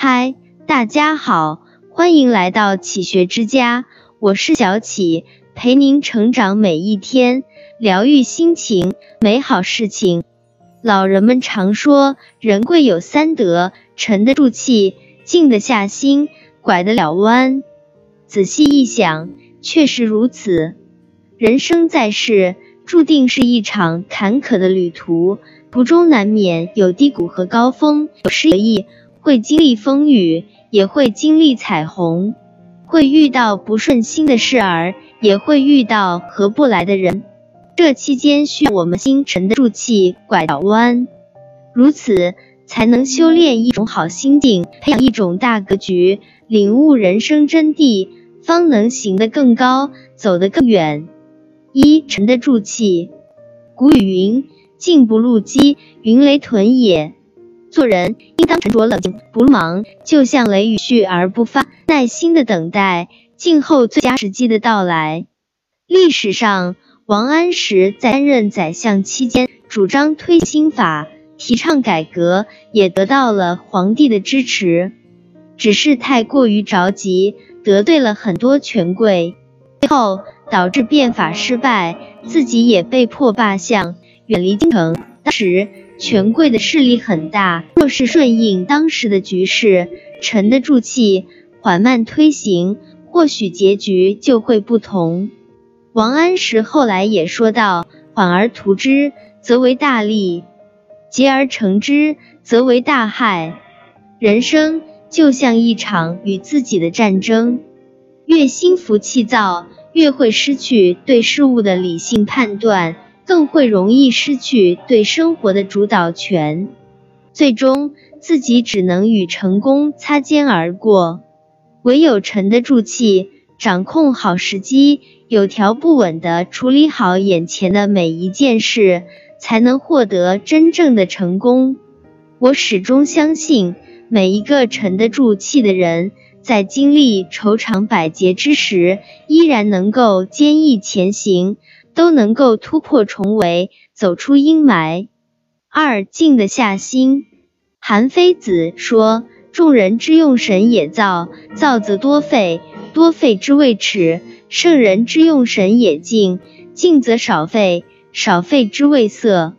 嗨，大家好，欢迎来到启学之家，我是小启，陪您成长每一天，疗愈心情，美好事情。老人们常说，人贵有三德：沉得住气，静得下心，拐得了弯。仔细一想，确实如此。人生在世，注定是一场坎坷的旅途，途中难免有低谷和高峰，有失意。会经历风雨，也会经历彩虹；会遇到不顺心的事儿，也会遇到合不来的人。这期间需要我们心沉得住气，拐弯，如此才能修炼一种好心境，培养一种大格局，领悟人生真谛，方能行得更高，走得更远。一沉得住气。古语云：“静不露机，云雷屯也。”做人应当沉着冷静，不忙，就像雷雨絮而不发，耐心的等待静候最佳时机的到来。历史上，王安石在担任宰相期间，主张推新法，提倡改革，也得到了皇帝的支持。只是太过于着急，得罪了很多权贵，最后导致变法失败，自己也被迫罢相，远离京城。当时。权贵的势力很大，若是顺应当时的局势，沉得住气，缓慢推行，或许结局就会不同。王安石后来也说道：“缓而图之，则为大利；结而成之，则为大害。”人生就像一场与自己的战争，越心浮气躁，越会失去对事物的理性判断。更会容易失去对生活的主导权，最终自己只能与成功擦肩而过。唯有沉得住气，掌控好时机，有条不紊地处理好眼前的每一件事，才能获得真正的成功。我始终相信，每一个沉得住气的人，在经历愁肠百结之时，依然能够坚毅前行。都能够突破重围，走出阴霾。二静得下心。韩非子说：“众人之用神也造，造则多费，多费之谓耻；圣人之用神也静，静则少费，少费之谓色。”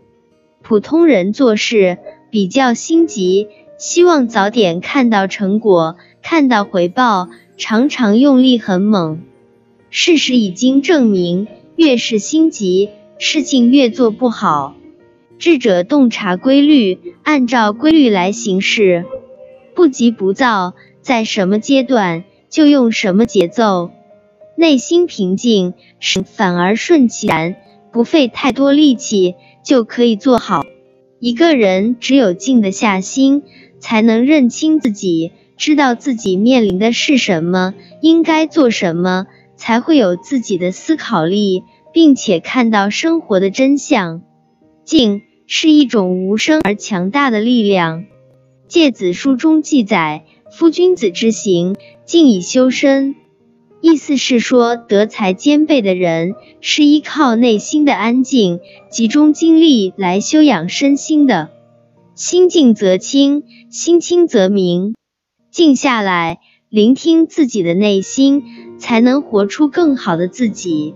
普通人做事比较心急，希望早点看到成果，看到回报，常常用力很猛。事实已经证明。越是心急，事情越做不好。智者洞察规律，按照规律来行事，不急不躁，在什么阶段就用什么节奏。内心平静，使反而顺其然，不费太多力气就可以做好。一个人只有静得下心，才能认清自己，知道自己面临的是什么，应该做什么。才会有自己的思考力，并且看到生活的真相。静是一种无声而强大的力量。诫子书中记载：“夫君子之行，静以修身。”意思是说，德才兼备的人是依靠内心的安静，集中精力来修养身心的。心静则清，心清则明。静下来。聆听自己的内心，才能活出更好的自己。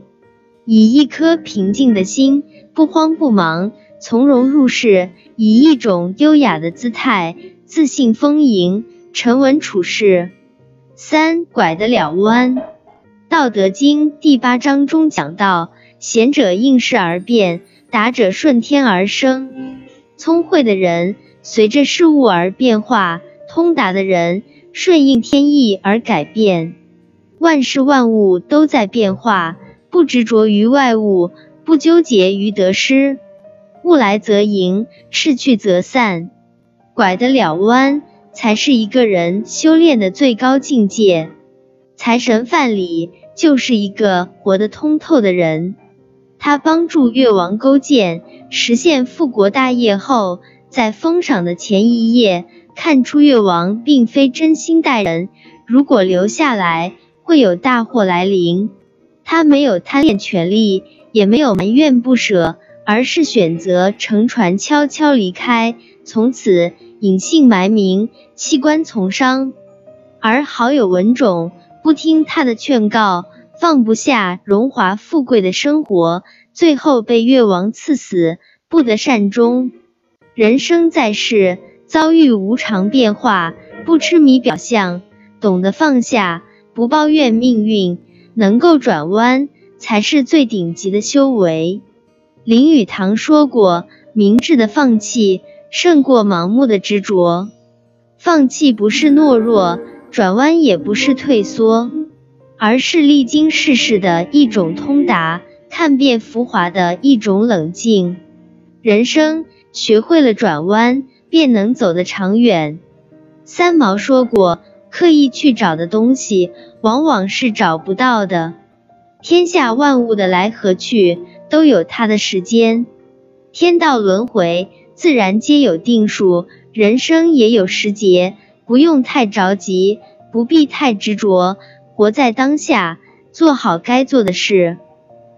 以一颗平静的心，不慌不忙，从容入世，以一种优雅的姿态，自信丰盈，沉稳处事。三拐得了弯，《道德经》第八章中讲到：贤者应势而变，达者顺天而生。聪慧的人随着事物而变化，通达的人。顺应天意而改变，万事万物都在变化，不执着于外物，不纠结于得失，物来则盈，事去则散，拐得了弯，才是一个人修炼的最高境界。财神范蠡就是一个活得通透的人，他帮助越王勾践实现复国大业后，在封赏的前一夜。看出越王并非真心待人，如果留下来会有大祸来临。他没有贪恋权力，也没有埋怨不舍，而是选择乘船悄悄离开，从此隐姓埋名，弃官从商。而好友文种不听他的劝告，放不下荣华富贵的生活，最后被越王赐死，不得善终。人生在世，遭遇无常变化，不痴迷表象，懂得放下，不抱怨命运，能够转弯，才是最顶级的修为。林语堂说过：“明智的放弃胜过盲目的执着。放弃不是懦弱，转弯也不是退缩，而是历经世事的一种通达，看遍浮华的一种冷静。人生学会了转弯，便能走得长远。”三毛说过：“刻意去找的东西，往往是找不到的。天下万物的来和去。”都有它的时间，天道轮回，自然皆有定数，人生也有时节，不用太着急，不必太执着，活在当下，做好该做的事，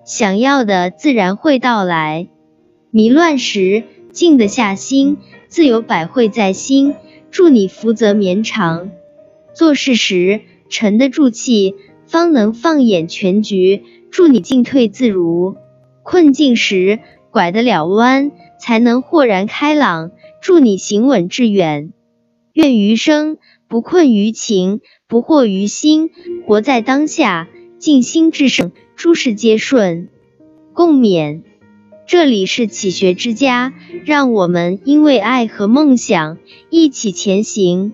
想要的自然会到来。迷乱时静得下心，自有百会在心。祝你福泽绵长。做事时沉得住气，方能放眼全局。祝你进退自如。困境时拐得了弯，才能豁然开朗。祝你行稳致远，愿余生不困于情，不惑于心，活在当下，静心至圣，诸事皆顺。共勉。这里是启学之家，让我们因为爱和梦想一起前行。